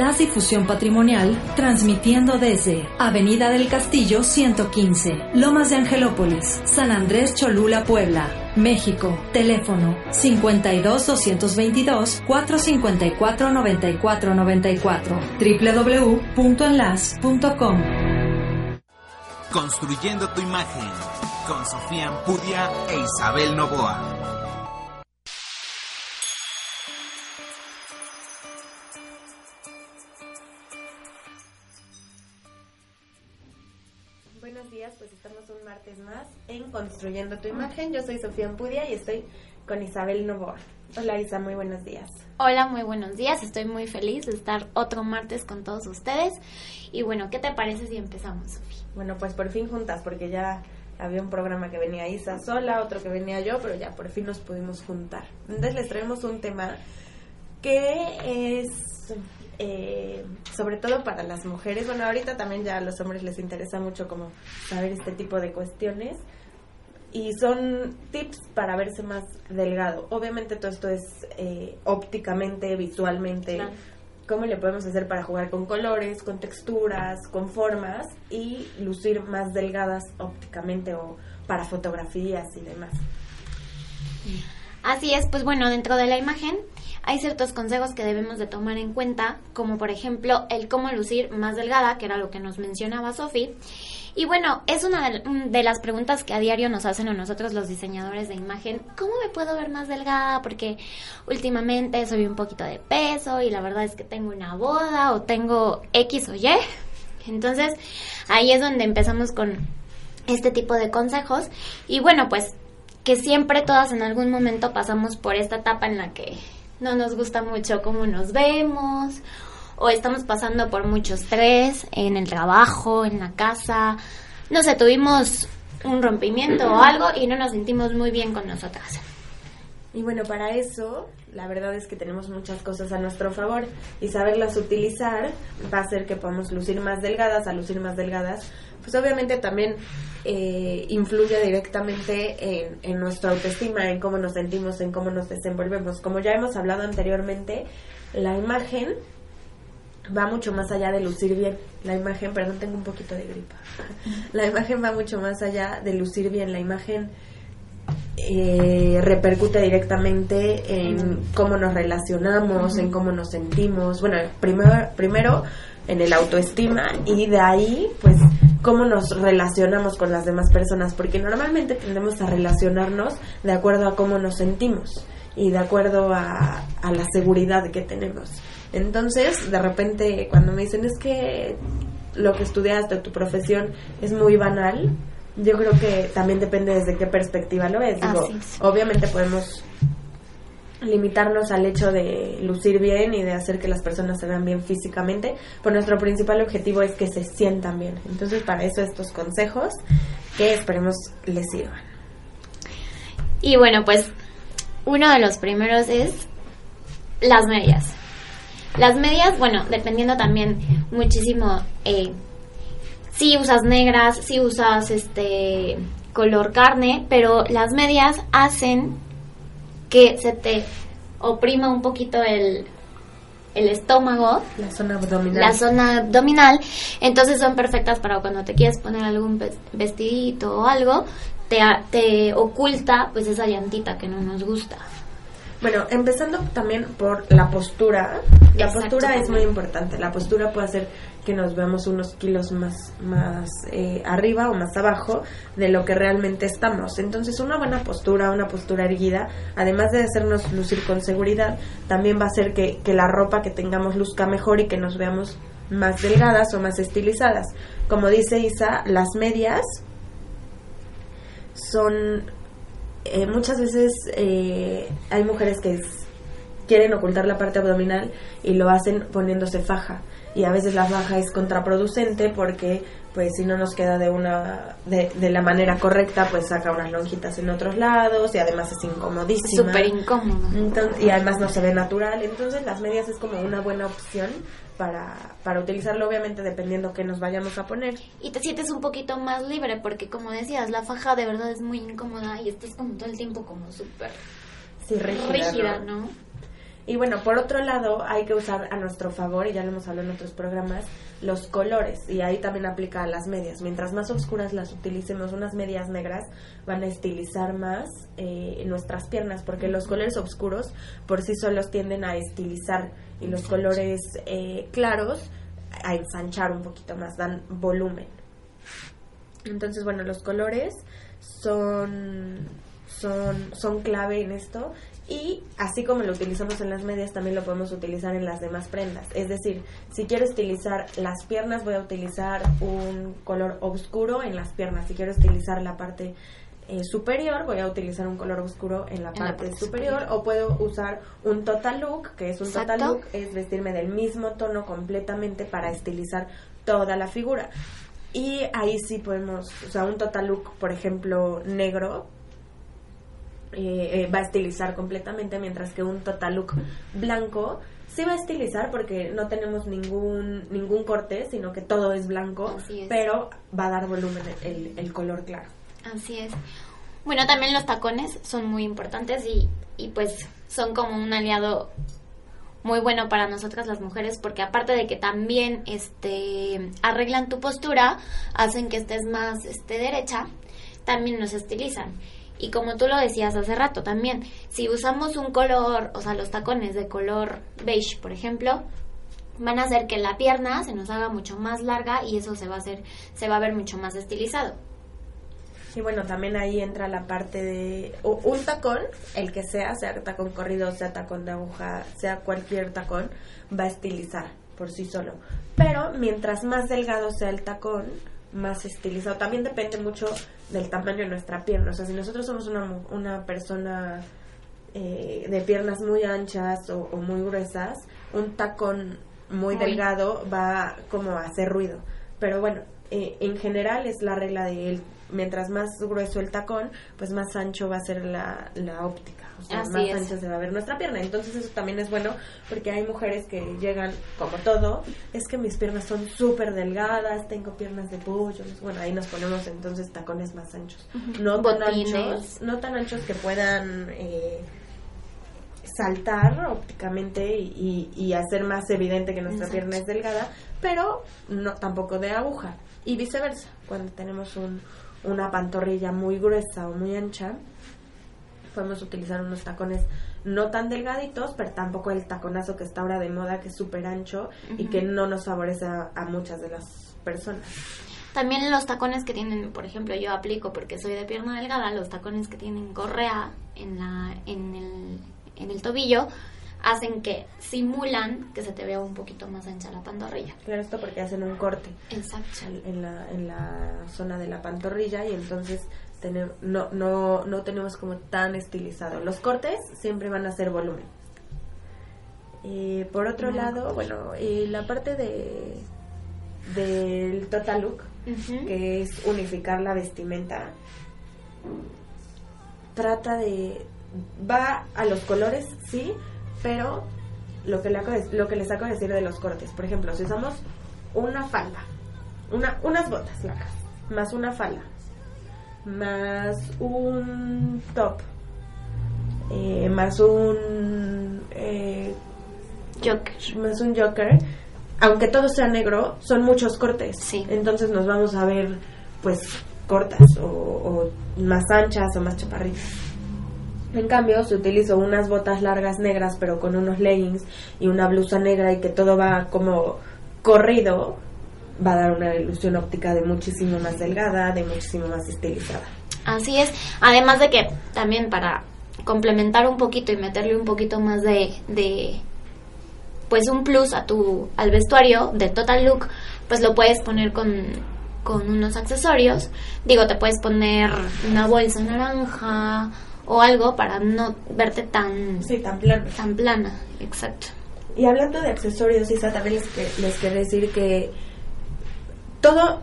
Enlace y Fusión Patrimonial, transmitiendo desde Avenida del Castillo 115, Lomas de Angelópolis, San Andrés Cholula, Puebla, México. Teléfono 52 222 454 9494 www.enlace.com. Construyendo tu imagen con Sofía Ampudia e Isabel Novoa. En Construyendo tu Imagen. Yo soy Sofía Ampudia y estoy con Isabel Novoa. Hola Isa, muy buenos días. Hola, muy buenos días. Estoy muy feliz de estar otro martes con todos ustedes. Y bueno, ¿qué te parece si empezamos, Sofía? Bueno, pues por fin juntas, porque ya había un programa que venía Isa sola, otro que venía yo, pero ya por fin nos pudimos juntar. Entonces les traemos un tema que es eh, sobre todo para las mujeres. Bueno, ahorita también ya a los hombres les interesa mucho como saber este tipo de cuestiones. Y son tips para verse más delgado. Obviamente todo esto es eh, ópticamente, visualmente. Claro. ¿Cómo le podemos hacer para jugar con colores, con texturas, con formas y lucir más delgadas ópticamente o para fotografías y demás? Así es, pues bueno, dentro de la imagen hay ciertos consejos que debemos de tomar en cuenta, como por ejemplo el cómo lucir más delgada, que era lo que nos mencionaba Sofi. Y bueno, es una de, las preguntas que a diario nos hacen a nosotros los diseñadores de imagen. ¿Cómo me puedo ver más delgada? Porque últimamente soy un poquito de peso y la verdad es que tengo una boda o tengo X o Y. Entonces, ahí es donde empezamos con este tipo de consejos. Y bueno, pues que siempre todas en algún momento pasamos por esta etapa en la que no nos gusta mucho cómo nos vemos o estamos pasando por mucho estrés en el trabajo, en la casa. No sé, tuvimos un rompimiento o algo y no nos sentimos muy bien con nosotras. Y bueno, para eso, la verdad es que tenemos muchas cosas a nuestro favor y saberlas utilizar va a hacer que podamos lucir más delgadas, a lucir más delgadas, pues obviamente también eh, influye directamente en, en nuestra autoestima, en cómo nos sentimos, en cómo nos desenvolvemos. Como ya hemos hablado anteriormente, la imagen va mucho más allá de lucir bien. La imagen, perdón, tengo un poquito de gripa. La imagen va mucho más allá de lucir bien. La imagen eh, repercute directamente en cómo nos relacionamos, en cómo nos sentimos. Bueno, primero, primero en el autoestima y de ahí, pues, cómo nos relacionamos con las demás personas, porque normalmente tendemos a relacionarnos de acuerdo a cómo nos sentimos y de acuerdo a, a la seguridad que tenemos. Entonces, de repente, cuando me dicen es que lo que estudiaste tu profesión es muy banal, yo creo que también depende desde qué perspectiva lo ves. Digo, obviamente podemos limitarnos al hecho de lucir bien y de hacer que las personas se vean bien físicamente, pero nuestro principal objetivo es que se sientan bien. Entonces, para eso estos consejos que esperemos les sirvan. Y bueno, pues uno de los primeros es las medias. Las medias, bueno, dependiendo también muchísimo eh, si usas negras, si usas este color carne, pero las medias hacen que se te oprima un poquito el, el estómago, La zona abdominal. la zona abdominal, entonces son perfectas para cuando te quieres poner algún ves- vestidito o algo, te, te oculta pues esa llantita que no nos gusta. Bueno, empezando también por la postura. La Exacto, postura es muy importante. La postura puede hacer que nos veamos unos kilos más, más eh, arriba o más abajo de lo que realmente estamos. Entonces, una buena postura, una postura erguida, además de hacernos lucir con seguridad, también va a hacer que, que la ropa que tengamos luzca mejor y que nos veamos más delgadas o más estilizadas. Como dice Isa, las medias son eh, muchas veces eh, hay mujeres que es- quieren ocultar la parte abdominal y lo hacen poniéndose faja. Y a veces la faja es contraproducente porque pues si no nos queda de una de, de la manera correcta pues saca unas lonjitas en otros lados y además es incomodísima. Súper incómodo. Entonces- y además no se ve natural. Entonces las medias es como una buena opción para, para utilizarlo obviamente dependiendo qué nos vayamos a poner Y te sientes un poquito más libre porque como decías, la faja de verdad es muy incómoda y estás como todo el tiempo como súper sí, rígida, rígida, ¿no? Y bueno, por otro lado, hay que usar a nuestro favor, y ya lo hemos hablado en otros programas, los colores. Y ahí también aplica a las medias. Mientras más oscuras las utilicemos, unas medias negras van a estilizar más eh, nuestras piernas, porque los colores oscuros por sí solos tienden a estilizar y los colores eh, claros a ensanchar un poquito más, dan volumen. Entonces, bueno, los colores son, son, son clave en esto y así como lo utilizamos en las medias, también lo podemos utilizar en las demás prendas. Es decir, si quiero estilizar las piernas, voy a utilizar un color oscuro en las piernas. Si quiero estilizar la parte eh, superior, voy a utilizar un color oscuro en la En la parte, superior, o puedo usar un total look, que es un total look, es vestirme del mismo tono completamente para estilizar toda la figura. Y ahí sí podemos, o sea, un total look, por ejemplo, negro, eh, eh, va a estilizar completamente, mientras que un total look blanco sí va a estilizar porque no tenemos ningún ningún corte, sino que todo es blanco, es. pero va a dar volumen el, el color claro. Así es. Bueno, también los tacones son muy importantes y, y pues son como un aliado muy bueno para nosotras las mujeres porque aparte de que también este arreglan tu postura, hacen que estés más este derecha, también nos estilizan. Y como tú lo decías hace rato también, si usamos un color, o sea, los tacones de color beige, por ejemplo, van a hacer que la pierna se nos haga mucho más larga y eso se va a hacer se va a ver mucho más estilizado. Y bueno, también ahí entra la parte de un tacón, el que sea, sea tacón corrido, sea tacón de aguja, sea cualquier tacón, va a estilizar por sí solo. Pero mientras más delgado sea el tacón, más estilizado. También depende mucho del tamaño de nuestra pierna. O sea, si nosotros somos una, una persona eh, de piernas muy anchas o, o muy gruesas, un tacón muy, Muy. delgado va como a hacer ruido. Pero bueno, eh, en general es la regla de él. Mientras más grueso el tacón, pues más ancho va a ser la, la óptica. O sea, Así más es. ancha se va a ver nuestra pierna. Entonces eso también es bueno porque hay mujeres que llegan como todo. Es que mis piernas son súper delgadas, tengo piernas de pollo. Bueno, ahí nos ponemos entonces tacones más anchos. No tan Botines. anchos, no tan anchos que puedan... Eh, saltar ópticamente y, y- y hacer más evidente que nuestra Exacto. pierna es delgada, pero no tampoco de aguja. Y viceversa, cuando tenemos un- una pantorrilla muy gruesa o muy ancha, podemos utilizar unos tacones no tan delgaditos, pero tampoco el taconazo que está ahora de moda, que es súper ancho y que no nos favorece a, a muchas de las personas. También los tacones que tienen, por ejemplo, yo aplico porque soy de pierna delgada, los tacones que tienen correa en la en el, en el tobillo hacen que simulan que se te vea un poquito más ancha la pantorrilla. Claro, esto porque hacen un corte. Exacto. en- en la, en la zona de la pantorrilla y entonces no, no, no tenemos como tan estilizado. Los cortes siempre van a ser volumen. Eh, por otro No, lado, bueno, eh, la parte de del total look, que es unificar la vestimenta, trata de va a los colores, sí, pero lo que, le acabo de- lo que les acabo de decir de los cortes, por ejemplo, si usamos una falda, una, unas botas largas, más una falda, más un top, eh, más un eh, Joker. más un joker, aunque todo sea negro, son muchos cortes. Sí. Entonces nos vamos a ver, pues, cortas o, o más anchas o más chaparritas. En cambio, si utilizo unas botas largas negras, pero con unos leggings y una blusa negra y que todo va como corrido, va a dar una ilusión óptica de muchísimo más delgada, de muchísimo más estilizada. Así es. Además de que también para complementar un poquito y meterle un poquito más de, de pues un plus a tu al vestuario de Total Look, pues lo puedes poner con con unos accesorios. Digo, te puedes poner una bolsa naranja o algo para no verte tan, Sí, tan plano. tan plana. Exacto. Y hablando de accesorios, Isa, también les, que- les quiero decir que todo,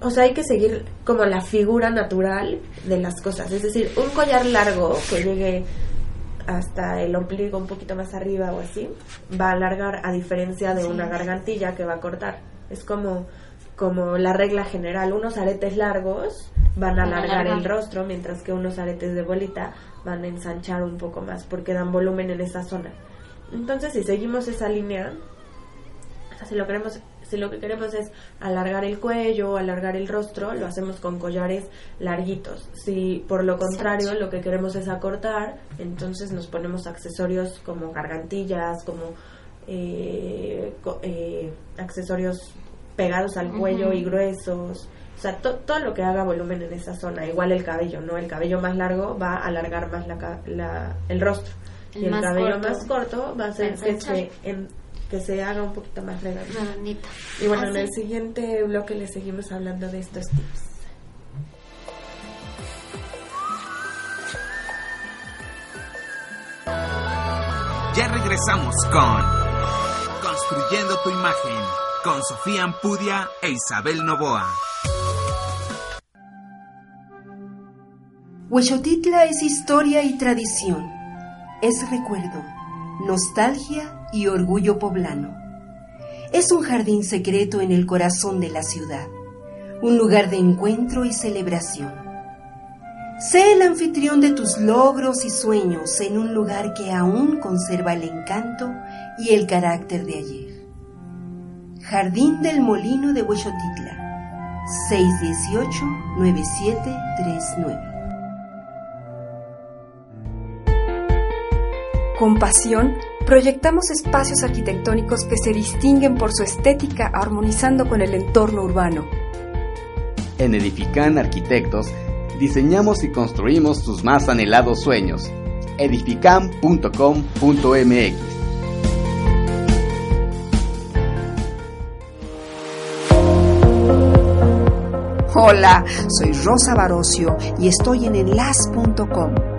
o sea, hay que seguir como la figura natural de las cosas. Es decir, un collar largo que llegue hasta el ombligo un poquito más arriba o así, va a alargar a diferencia de Sí. una gargantilla que va a cortar. Es como, como la regla general. Unos aretes largos van a alargar el rostro, mientras que unos aretes de bolita van a ensanchar un poco más porque dan volumen en esa zona. Entonces, si seguimos esa línea, o sea, si lo queremos, si lo que queremos es alargar el cuello, alargar el rostro, lo hacemos con collares larguitos. Si por lo contrario lo que queremos es acortar, entonces nos ponemos accesorios como gargantillas, como eh, co- eh, accesorios pegados al cuello y gruesos. O sea, to- todo lo que haga volumen en esa zona. Igual el cabello, ¿no? El cabello más largo va a alargar más la, la- el rostro. El y el cabello corto más corto va a hacer que se, en- que se haga un poquito más redondito. Redondita. Y bueno, en el siguiente bloque les seguimos hablando de estos tips. Ya regresamos con Construyendo tu imagen con Sofía Ampudia e Isabel Novoa. Huexotitla es historia y tradición, es recuerdo, nostalgia y orgullo poblano. Es un jardín secreto en el corazón de la ciudad, un lugar de encuentro y celebración. Sé el anfitrión de tus logros y sueños en un lugar que aún conserva el encanto y el carácter de ayer. Jardín del Molino de Huexotitla, 618-9739. Con pasión, proyectamos espacios arquitectónicos que se distinguen por su estética armonizando con el entorno urbano. En Edifican Arquitectos diseñamos y construimos tus más anhelados sueños. edifican.com.mx Hola, soy Rosa Barocio y estoy en enlace.com.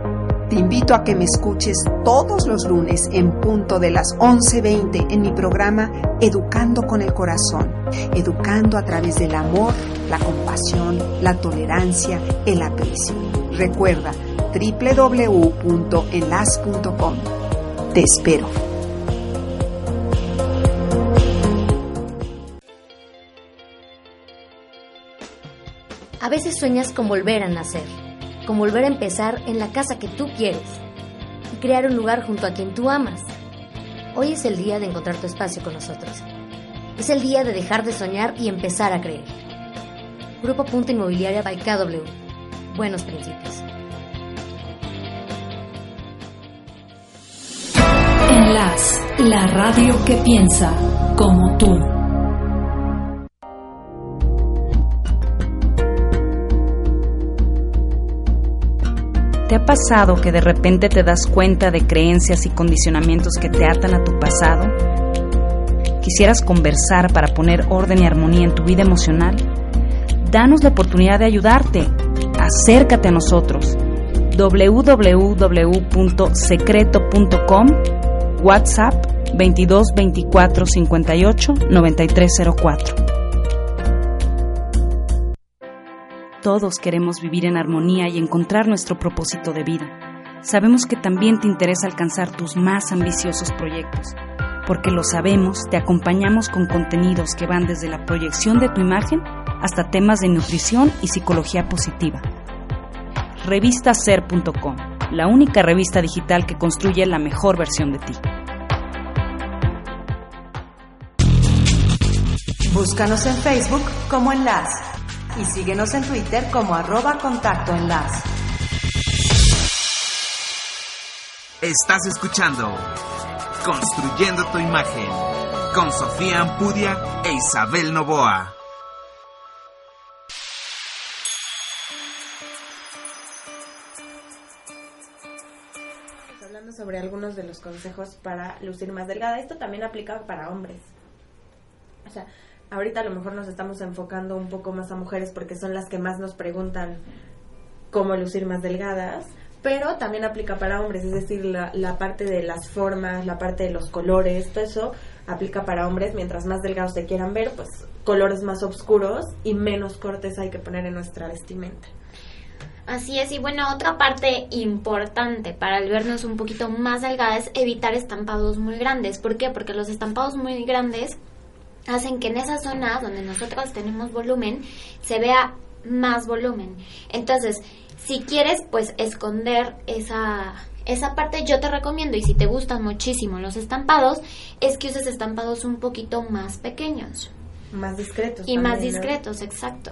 Te invito a que me escuches todos los lunes en punto de las 11.20 en mi programa Educando con el Corazón, educando a través del amor, la compasión, la tolerancia, el aprecio. Recuerda www.enlace.com. Te espero. A veces sueñas con volver a nacer, con volver a empezar en la casa que tú quieres y crear un lugar junto a quien tú amas. Hoy es el día de encontrar tu espacio con nosotros. Es el día de dejar de soñar y empezar a creer. Grupo Punto Inmobiliaria by KW. Buenos principios. Enlace, la radio que piensa como tú. ¿Te ha pasado que de repente te das cuenta de creencias y condicionamientos que te atan a tu pasado? ¿Quisieras conversar para poner orden y armonía en tu vida emocional? Danos la oportunidad de ayudarte. Acércate a nosotros. www.secreto.com WhatsApp 22 24 58 9304 Todos queremos vivir en armonía y encontrar nuestro propósito de vida. Sabemos que también te interesa alcanzar tus más ambiciosos proyectos. Porque lo sabemos, te acompañamos con contenidos que van desde la proyección de tu imagen hasta temas de nutrición y psicología positiva. Revistaser.com, la única revista digital que construye la mejor versión de ti. Búscanos en Facebook como Enlace y síguenos en Twitter como arroba contacto enlace. Estás escuchando Construyendo tu imagen con Sofía Ampudia e Isabel Novoa. Estamos hablando sobre algunos de los consejos para lucir más delgada. Esto también aplica para hombres. O sea, ahorita a lo mejor nos estamos enfocando un poco más a mujeres porque son las que más nos preguntan cómo lucir más delgadas, pero también aplica para hombres, es decir, la, parte de las formas, la parte de los colores, todo eso aplica para hombres, mientras más delgados se quieran ver, pues colores más oscuros y menos cortes hay que poner en nuestra vestimenta. Así es, y bueno, otra parte importante para el vernos un poquito más delgada es evitar estampados muy grandes. ¿Por qué? Porque los estampados muy grandes hacen que en esa zona donde nosotros tenemos volumen se vea más volumen. Entonces, si quieres pues esconder esa esa parte yo te recomiendo y si te gustan muchísimo los estampados es que uses estampados un poquito más pequeños. Más discretos y más discretos exacto.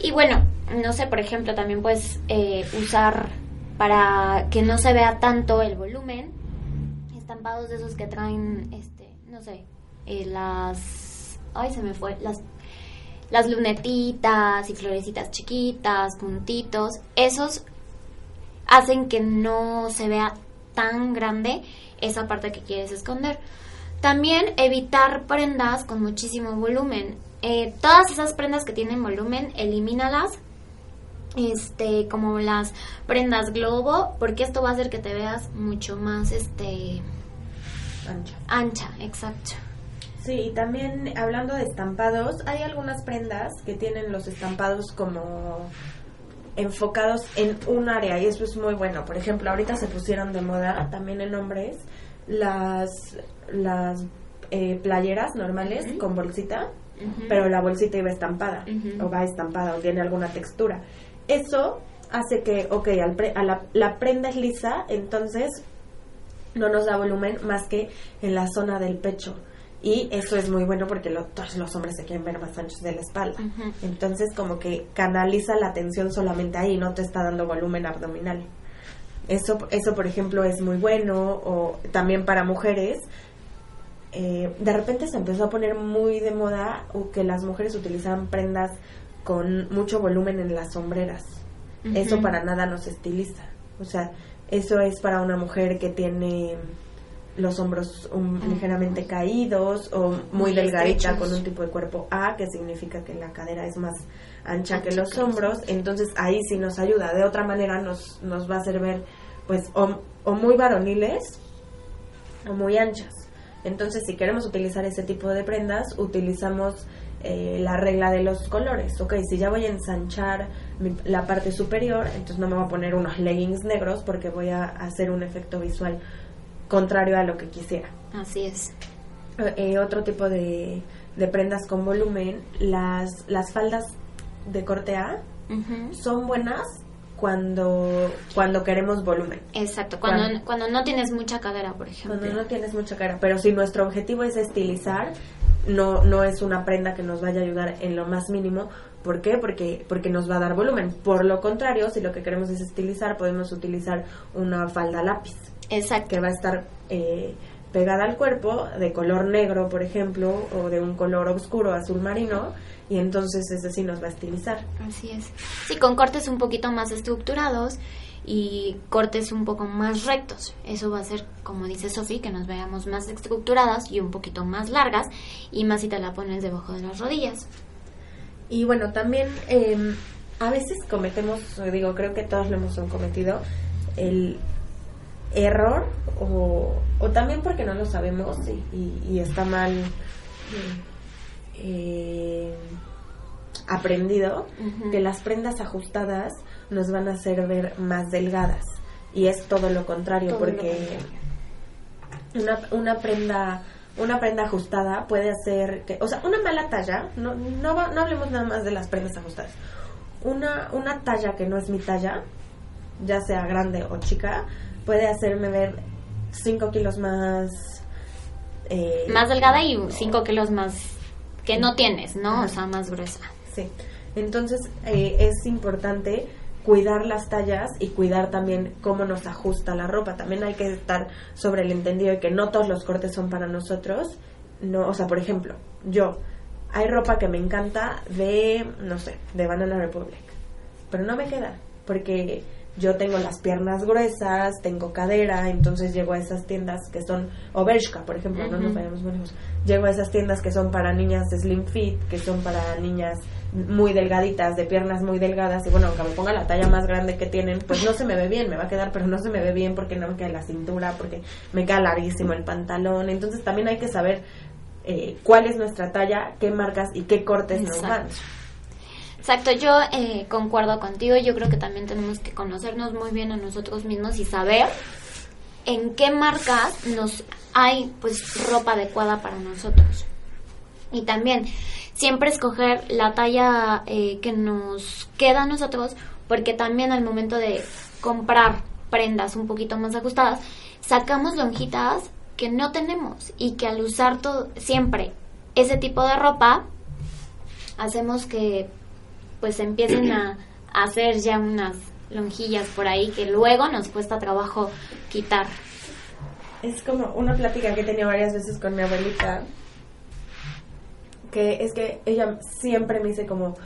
Y bueno no sé por ejemplo también puedes eh, usar para que no se vea tanto el volumen estampados de esos que traen este no sé eh, las ay se me fue las las lunetitas y florecitas chiquitas, puntitos, esos hacen que no se vea tan grande esa parte que quieres esconder. También evitar prendas con muchísimo volumen. Eh, todas esas prendas que tienen volumen, elimínalas. Este, como las prendas globo, porque esto va a hacer que te veas mucho más, este, ancha. Ancha, exacto. Sí, y también hablando de estampados, hay algunas prendas que tienen los estampados como enfocados en un área y eso es muy bueno. Por ejemplo, ahorita se pusieron de moda también en hombres las las eh, playeras normales con bolsita, pero la bolsita iba estampada o va estampada o tiene alguna textura. Eso hace que, ok, a la, la prenda es lisa, entonces no nos da volumen más que en la zona del pecho y eso es muy bueno porque todos los hombres se quieren ver más anchos de la espalda. Entonces como que canaliza la atención solamente ahí, no te está dando volumen abdominal. Eso, eso por ejemplo, es muy bueno. O también para mujeres, eh, de repente se empezó a poner muy de moda que las mujeres utilizaban prendas con mucho volumen en las sombreras. Eso para nada nos estiliza. O sea, eso es para una mujer que tiene los hombros ligeramente caídos o muy, delgadita con un tipo de cuerpo A, que significa que la cadera es más ancha, que los hombros, entonces ahí sí nos ayuda. De otra manera nos, nos va a hacer ver pues o, o muy varoniles o muy anchas. Entonces si queremos utilizar ese tipo de prendas, utilizamos eh, la regla de los colores. Ok, si ya voy a ensanchar la parte superior, entonces no me voy a poner unos leggings negros porque voy a hacer un efecto visual contrario a lo que quisiera. Así es. Eh, otro tipo de, de, prendas con volumen, las, las faldas de corte A son buenas cuando cuando queremos volumen. Exacto, cuando, cuando, no tienes mucha cadera, por ejemplo. Cuando no tienes mucha cadera, pero si nuestro objetivo es estilizar, no no es una prenda que nos vaya a ayudar en lo más mínimo. ¿Por qué? Porque porque nos va a dar volumen. Por lo contrario, si lo que queremos es estilizar, podemos utilizar una falda lápiz. Exacto. Que va a estar eh, pegada al cuerpo, de color negro, por ejemplo, o de un color oscuro, azul marino, y entonces ese sí nos va a estilizar. Así es. Sí, con cortes un poquito más estructurados y cortes un poco más rectos. Eso va a ser, como dice Sofi, que nos veamos más estructuradas y un poquito más largas, y más si te la pones debajo de las rodillas. Y bueno, también em, a veces cometemos, digo, creo que todos lo hemos cometido, el error o, o también porque no lo sabemos y, está mal eh, aprendido que las prendas ajustadas nos van a hacer ver más delgadas. Y es todo lo contrario porque Una, una prenda una prenda ajustada puede hacer que o sea una mala talla no no, no hablemos nada más de las prendas ajustadas. Una una talla que no es mi talla ya sea grande o chica puede hacerme ver 5 kilos más... Eh, más delgada y 5 kilos más que no tienes, ¿no? O sea, más gruesa. Sí. Entonces eh, es importante cuidar las tallas y cuidar también cómo nos ajusta la ropa. También hay que estar sobre el entendido de que no todos los cortes son para nosotros. No, o sea, por ejemplo, yo hay ropa que me encanta de, no sé, de Banana Republic, pero no me queda porque yo tengo las piernas gruesas, tengo cadera, entonces llego a esas tiendas que son, o Bershka, por ejemplo, no nos vayamos muy lejos, llego a esas tiendas que son para niñas slim fit, que son para niñas muy delgaditas, de piernas muy delgadas, y bueno, aunque me ponga la talla más grande que tienen, pues no se me ve bien, me va a quedar, pero no se me ve bien porque no me queda la cintura, porque me queda larguísimo el pantalón, entonces también hay que saber eh, cuál es nuestra talla, qué marcas y qué cortes nos van. Exacto, yo eh, concuerdo contigo, yo creo que también tenemos que conocernos muy bien a nosotros mismos y saber en qué marcas nos hay pues ropa adecuada para nosotros. Y también siempre escoger la talla eh, que nos queda a nosotros, porque también al momento de comprar prendas un poquito más ajustadas, sacamos lonjitas que no tenemos y que al usar siempre ese tipo de ropa, hacemos que pues empiecen a, hacer ya unas lonjillas por ahí que luego nos cuesta trabajo quitar. Es como una plática que he tenido varias veces con mi abuelita, que es que ella siempre me dice como,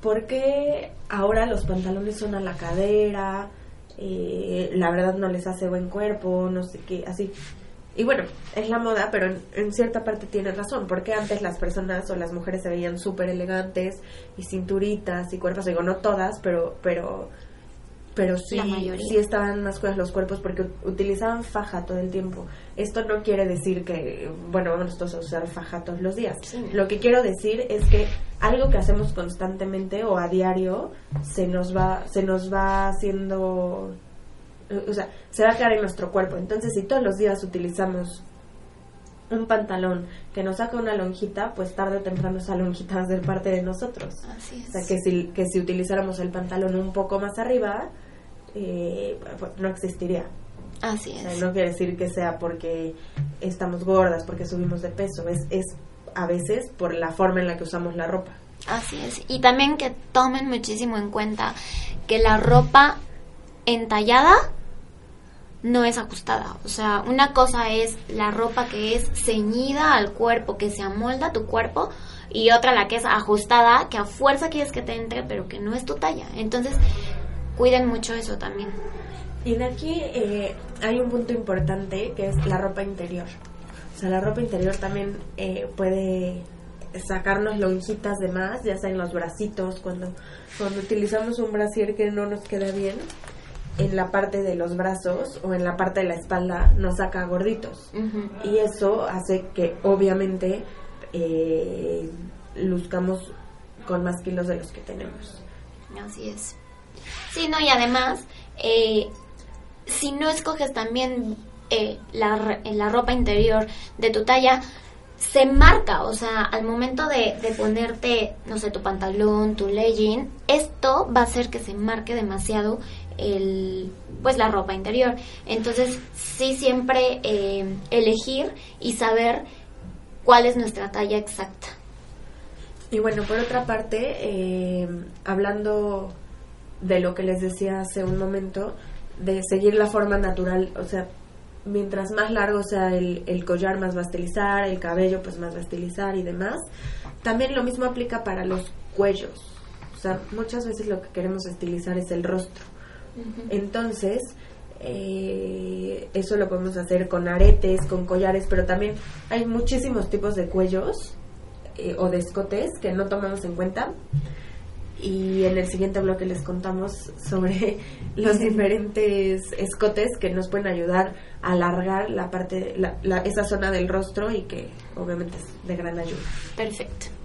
¿por qué ahora los pantalones son a la cadera? Eh, la verdad no les hace buen cuerpo, no sé qué, así. Y bueno, es la moda, pero en, cierta parte tiene razón, porque antes las personas o las mujeres se veían súper elegantes y cinturitas y cuerpos, digo, no todas, pero pero pero sí, sí estaban más cuidados los cuerpos porque utilizaban faja todo el tiempo. Esto no quiere decir que, bueno, vamos todos a usar faja todos los días. Lo que quiero decir es que algo que hacemos constantemente o a diario se nos va, se nos va haciendo o sea, se va a quedar en nuestro cuerpo. Entonces, si todos los días utilizamos un pantalón que nos saca una lonjita, pues tarde o temprano esa lonjita va a ser parte de nosotros. Así es. O sea, que si, que si utilizáramos el pantalón un poco más arriba, eh, pues no existiría. Así es. O sea, no quiere decir que sea porque estamos gordas, porque subimos de peso, es, es a veces por la forma en la que usamos la ropa. Así es. Y también que tomen muchísimo en cuenta que la ropa entallada no es ajustada. O sea, una cosa es la ropa que es ceñida al cuerpo, que se amolda a tu cuerpo, y otra la que es ajustada, que a fuerza quieres que te entre, pero que no es tu talla. Entonces, cuiden mucho eso también. Y de aquí eh, hay un punto importante que es la ropa interior. O sea, la ropa interior también eh, puede sacarnos lonjitas de más, ya sea en los bracitos, cuando, cuando utilizamos un brasier que no nos queda bien, en la parte de los brazos o en la parte de la espalda nos saca gorditos. Y eso hace que obviamente eh, luzcamos con más kilos de los que tenemos. Así es. Sí, no, y además, eh, si no escoges también eh, la, la ropa interior de tu talla, se marca, o sea, al momento de, de, ponerte, no sé, tu pantalón, tu legging, esto va a hacer que se marque demasiado el, pues la ropa interior. Entonces, sí siempre eh, elegir y saber cuál es nuestra talla exacta. Y bueno, por otra parte, eh, hablando de lo que les decía hace un momento, de seguir la forma natural, o sea, mientras más largo sea el, el, collar, más va a estilizar, el cabello, pues más va a estilizar y demás. También lo mismo aplica para los cuellos. O sea, muchas veces lo que queremos estilizar es el rostro. Entonces, eh, eso lo podemos hacer con aretes, con collares, pero también hay muchísimos tipos de cuellos eh, o de escotes que no tomamos en cuenta. Y en el siguiente bloque les contamos sobre los diferentes escotes que nos pueden ayudar a alargar la parte, la, esa zona del rostro y que obviamente es de gran ayuda. Perfecto.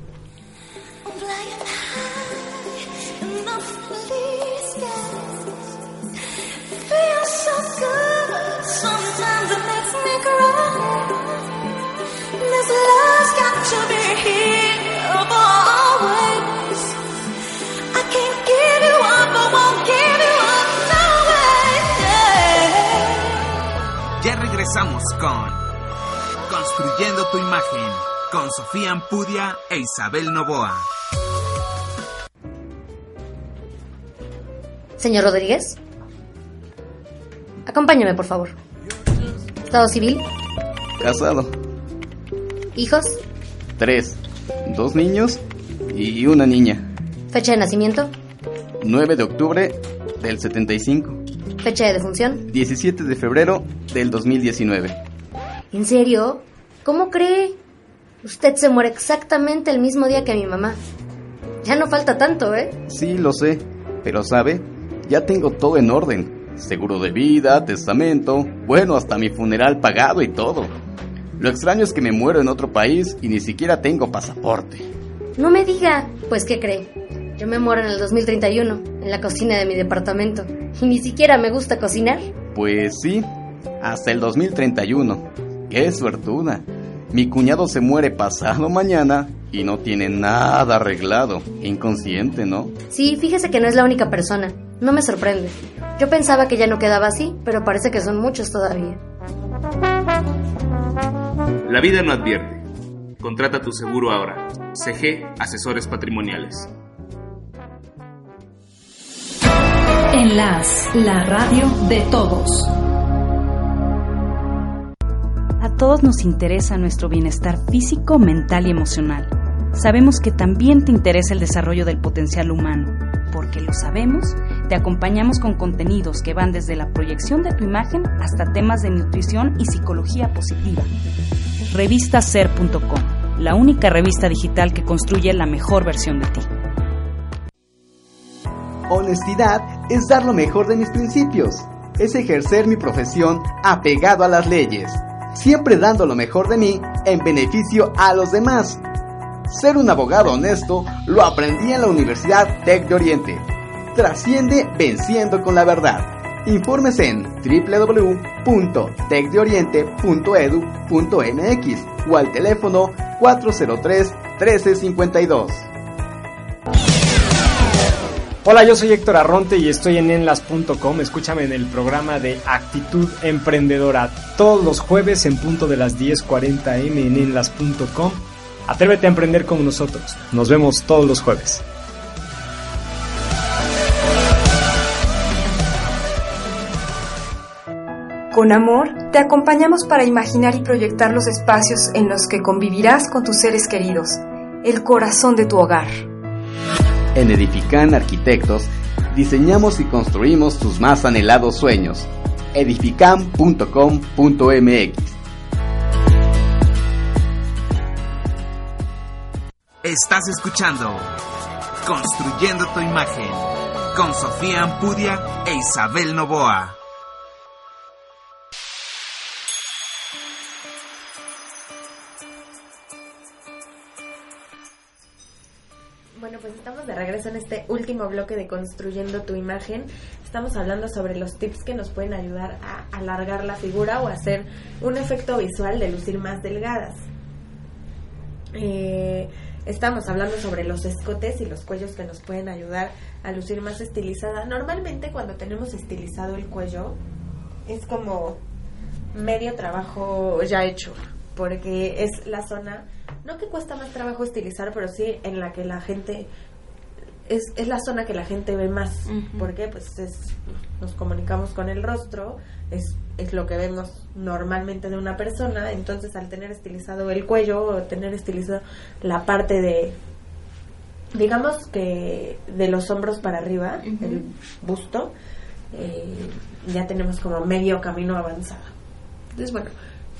Ya regresamos con Construyendo tu imagen con Sofía Ampudia e Isabel Novoa. Señor Rodríguez. Acompáñame, por favor. ¿Estado civil? Casado. ¿Hijos? Tres. Dos niños y una niña. ¿Fecha de nacimiento? 9 de octubre del 75. ¿Fecha de defunción? 17 de febrero del 2019. ¿En serio? ¿Cómo cree? Usted se muere exactamente el mismo día que mi mamá. Ya no falta tanto, ¿eh? Sí, lo sé. Pero sabe, ya tengo todo en orden. Seguro de vida, testamento, bueno, hasta mi funeral pagado y todo. Lo extraño es que me muero en otro país y ni siquiera tengo pasaporte. No me diga. Pues, ¿qué cree? Yo me muero en el 2031, en la cocina de mi departamento. Y ni siquiera me gusta cocinar. Pues sí, hasta el 2031. ¡Qué suertuda! Mi cuñado se muere pasado mañana y no tiene nada arreglado. Inconsciente, ¿no? Sí, fíjese que no es la única persona. No me sorprende. Yo pensaba que ya no quedaba así, pero parece que son muchos todavía. La vida no advierte. Contrata tu seguro ahora. CG Asesores Patrimoniales. Enlace, la radio de todos. A todos nos interesa nuestro bienestar físico, mental y emocional. Sabemos que también te interesa el desarrollo del potencial humano. Porque lo sabemos, te acompañamos con contenidos que van desde la proyección de tu imagen hasta temas de nutrición y psicología positiva. Revistaser.com, la única revista digital que construye la mejor versión de ti. Honestidad es dar lo mejor de mis principios. Es ejercer mi profesión apegado a las leyes, siempre dando lo mejor de mí en beneficio a los demás. Ser un abogado honesto lo aprendí en la Universidad Tec de Oriente. Trasciende venciendo con la verdad. Informes en www.tecdeoriente.edu.mx o al teléfono 403 1352. Hola, yo soy Héctor Arronte y estoy en enlas.com. Escúchame en el programa de Actitud Emprendedora todos los jueves en punto de las 10:40 m en enlas.com. Atrévete a emprender como nosotros. Nos vemos todos los jueves. Con amor, te acompañamos para imaginar y proyectar los espacios en los que convivirás con tus seres queridos, el corazón de tu hogar. En Edifican Arquitectos diseñamos y construimos tus más anhelados sueños. edifican.com.mx Estás escuchando Construyendo tu imagen con Sofía Ampudia e Isabel Novoa. En este último bloque de Construyendo tu imagen. Estamos hablando sobre los tips que nos pueden ayudar a alargar la figura o hacer un efecto visual de lucir más delgadas. Eh, estamos hablando sobre los escotes y los cuellos que nos pueden ayudar a lucir más estilizada. Normalmente cuando tenemos estilizado el cuello es como medio trabajo ya hecho, porque es la zona, no que cuesta más trabajo estilizar, pero sí en la que la gente es, es la zona que la gente ve más, porque pues es, nos comunicamos con el rostro, es, es lo que vemos normalmente de una persona, entonces al tener estilizado el cuello o tener estilizado la parte de, digamos que de los hombros para arriba, el busto, eh, ya tenemos como medio camino avanzado. Entonces, bueno,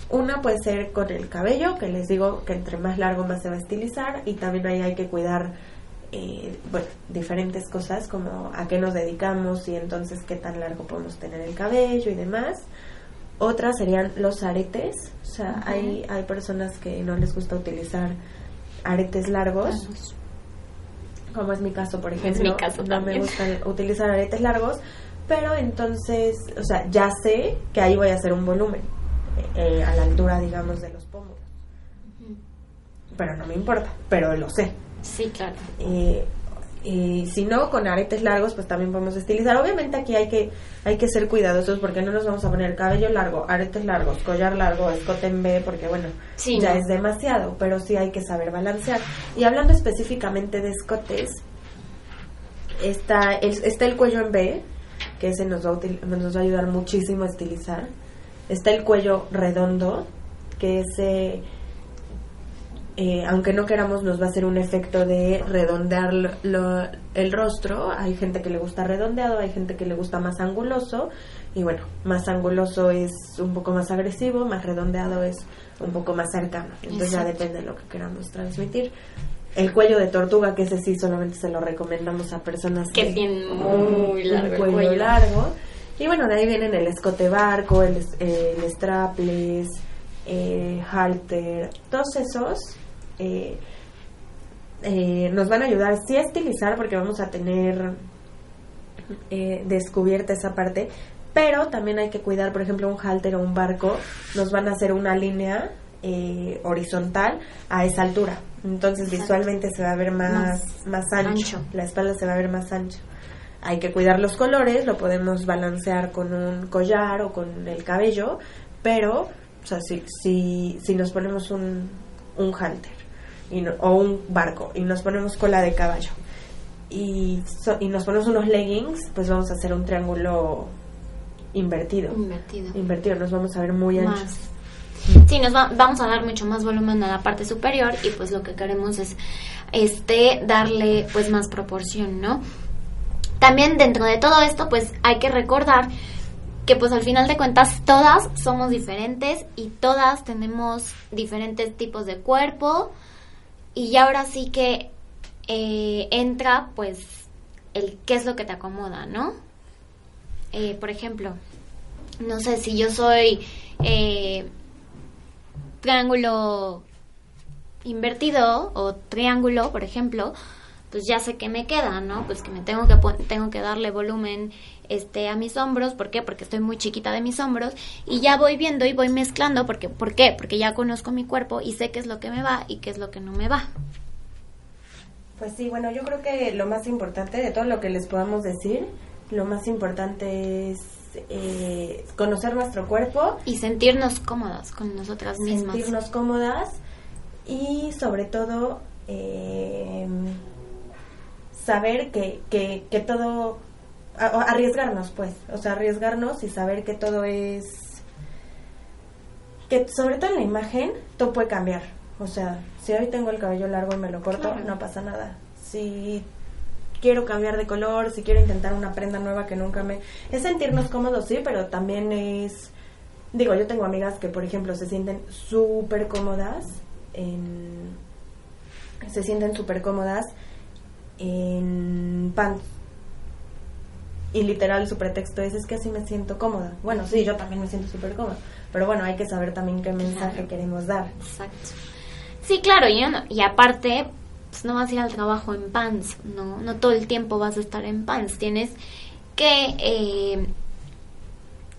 una puede ser con el cabello, que les digo que entre más largo más se va a estilizar y también ahí hay que cuidar, eh, bueno, diferentes cosas como a qué nos dedicamos y entonces qué tan largo podemos tener el cabello y demás. Otras serían los aretes, o sea, hay, hay personas que no les gusta utilizar aretes largos, como es mi caso, por Es ejemplo. mi caso no me gusta utilizar aretes largos, pero entonces, o sea, ya sé que ahí voy a hacer un volumen eh, a la altura, digamos, de los pómulos. Pero no me importa, pero lo sé. Sí, claro. Eh, y si no, con aretes largos, pues también podemos estilizar. Obviamente aquí hay que hay que ser cuidadosos porque no nos vamos a poner cabello largo, aretes largos, collar largo, escote en B, porque bueno, Sí, ya no. es demasiado, pero sí hay que saber balancear. Y hablando específicamente de escotes, está el, está el cuello en B, que ese nos va, a nos va a ayudar muchísimo a estilizar. Está el cuello redondo, que ese eh, aunque no queramos, nos va a hacer un efecto de redondear lo- el rostro. Hay gente que le gusta redondeado, hay gente que le gusta más anguloso. Y bueno, más anguloso es un poco más agresivo, más redondeado es un poco más cercano. Entonces ya depende de lo que queramos transmitir. El cuello de tortuga, que ese sí solamente se lo recomendamos a personas Que tienen muy largo cuello, cuello. largo. Y bueno, de ahí vienen el escote barco, el, eh, el strapless, eh, halter, todos esos eh, eh, nos van a ayudar sí a estilizar porque vamos a tener eh, descubierta esa parte, pero también hay que cuidar, por ejemplo, un halter o un barco, nos van a hacer una línea eh, horizontal a esa altura. Entonces Exacto. visualmente se va a ver más, Más más ancho. ancho. la espalda se va a ver más ancho. Hay que cuidar los colores, lo podemos balancear con un collar o con el cabello, pero o sea, si, si, si nos ponemos un, un halter y no- o un barco y nos ponemos cola de caballo y, so- y nos ponemos unos leggings, pues vamos a hacer un triángulo invertido. Invertido. Invertido, nos vamos a ver muy anchos. Más. Sí, nos va- vamos a dar mucho más volumen a la parte superior y pues lo que queremos es este darle pues más proporción, ¿no? También dentro de todo esto pues hay que recordar que pues al final de cuentas todas somos diferentes y todas tenemos diferentes tipos de cuerpo y ahora sí que eh, entra pues el qué es lo que te acomoda, ¿no? Eh, por ejemplo, no sé si yo soy eh, triángulo invertido o triángulo, por ejemplo, pues ya sé que me queda, ¿no? Pues que me tengo que tengo que darle volumen este a mis hombros, ¿por qué? Porque estoy muy chiquita de mis hombros y ya voy viendo y voy mezclando porque ¿por qué? Porque ya conozco mi cuerpo y sé qué es lo que me va y qué es lo que no me va. Pues sí, bueno, yo creo que lo más importante de todo lo que les podamos decir, lo más importante es eh, conocer nuestro cuerpo y sentirnos cómodas con nosotras mismas. sentirnos cómodas y sobre todo eh, saber que, que, que todo, arriesgarnos pues, o sea, arriesgarnos y saber que todo es, que sobre todo en la imagen todo puede cambiar, o sea, si hoy tengo el cabello largo y me lo corto, Claro. no pasa nada, si quiero cambiar de color, si quiero intentar una prenda nueva que nunca me... Es sentirnos cómodos, sí, pero también es... Digo, yo tengo amigas que, por ejemplo, se sienten súper cómodas en... Se sienten súper cómodas en pants. Y literal su pretexto es, es que así me siento cómoda. Bueno, sí, yo también me siento súper cómoda. Pero bueno, hay que saber también qué mensaje Claro. queremos dar. Exacto. Sí, claro, y, no- y aparte, pues no vas a ir al trabajo en pants, no, no todo el tiempo vas a estar en pants, tienes que eh,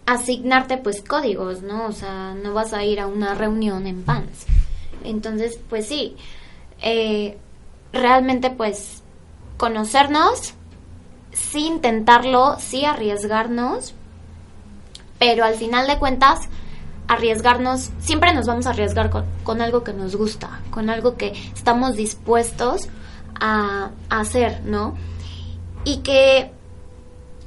asignarte pues códigos, ¿no? O sea, no vas a ir a una reunión en pants. Entonces, pues sí, eh, realmente pues conocernos, sí intentarlo, sí arriesgarnos, pero al final de cuentas arriesgarnos, siempre nos vamos a arriesgar con, algo que nos gusta, con algo que estamos dispuestos a, a hacer, ¿no? Y que,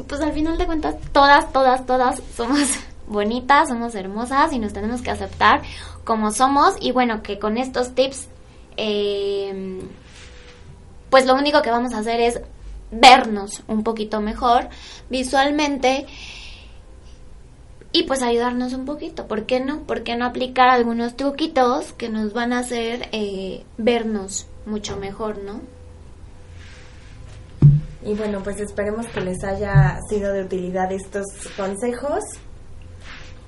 pues al final de cuentas, todas, todas, todas somos bonitas, somos hermosas y nos tenemos que aceptar como somos y bueno, que con estos tips, eh, pues lo único que vamos a hacer es vernos un poquito mejor visualmente y pues ayudarnos un poquito. ¿Por qué no? ¿Por qué no aplicar algunos truquitos que nos van a hacer eh, vernos mucho mejor, no? Y bueno, pues esperemos que les haya sido de utilidad estos consejos,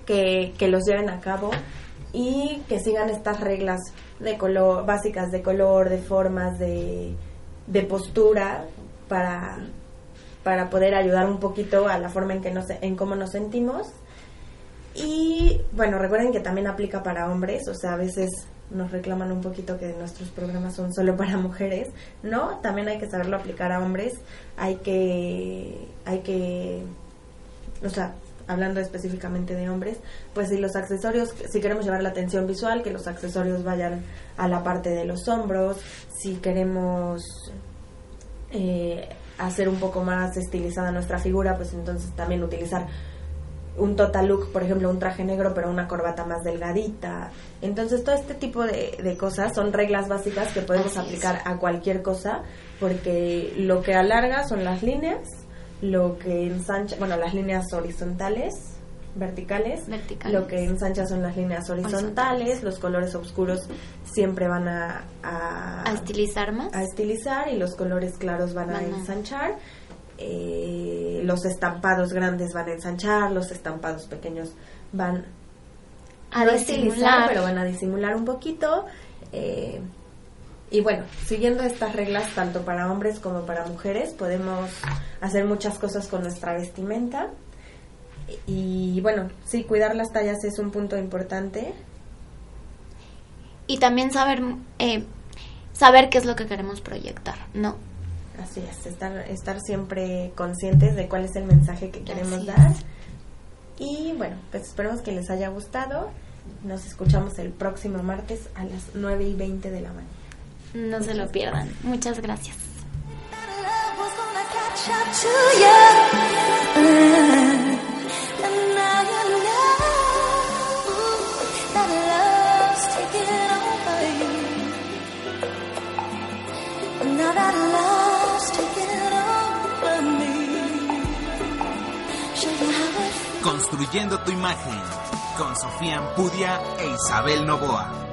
que, que los lleven a cabo y que sigan estas reglas de color, básicas de color, de formas, de, de postura para, para poder ayudar un poquito a la forma en que nos, en cómo nos sentimos. Y bueno, recuerden que también aplica para hombres, o sea, a veces nos reclaman un poquito que nuestros programas son solo para mujeres, ¿no? También hay que saberlo aplicar a hombres, hay que, hay que, o sea, hablando específicamente de hombres, pues si los accesorios, si queremos llevar la atención visual, que los accesorios vayan a la parte de los hombros, si queremos eh, hacer un poco más estilizada nuestra figura, pues entonces también utilizar un total look, por ejemplo, un traje negro pero una corbata más delgadita. Entonces, todo este tipo de, de cosas son reglas básicas que podemos aplicar a cualquier cosa porque lo que alarga son las líneas, lo que ensancha, bueno, las líneas horizontales, verticales, lo que ensancha son las líneas horizontales, los colores oscuros siempre van a, a, estilizar más, a estilizar y los colores claros van, a ensanchar. Eh, los estampados grandes van a ensanchar, los estampados pequeños van a disimular, pero van a disimular un poquito. Eh, y bueno, siguiendo estas reglas tanto para hombres como para mujeres, podemos hacer muchas cosas con nuestra vestimenta. Y bueno, sí, cuidar las tallas es un punto importante. Y también saber, eh, saber qué es lo que queremos proyectar, ¿no? Así es, estar, estar siempre conscientes de cuál es el mensaje que queremos dar. Y bueno, pues esperemos que les haya gustado. Nos escuchamos el próximo martes a las 9 y 20 de la mañana. No se lo pierdan. Muchas gracias. Construyendo tu imagen con Sofía Ampudia e Isabel Novoa.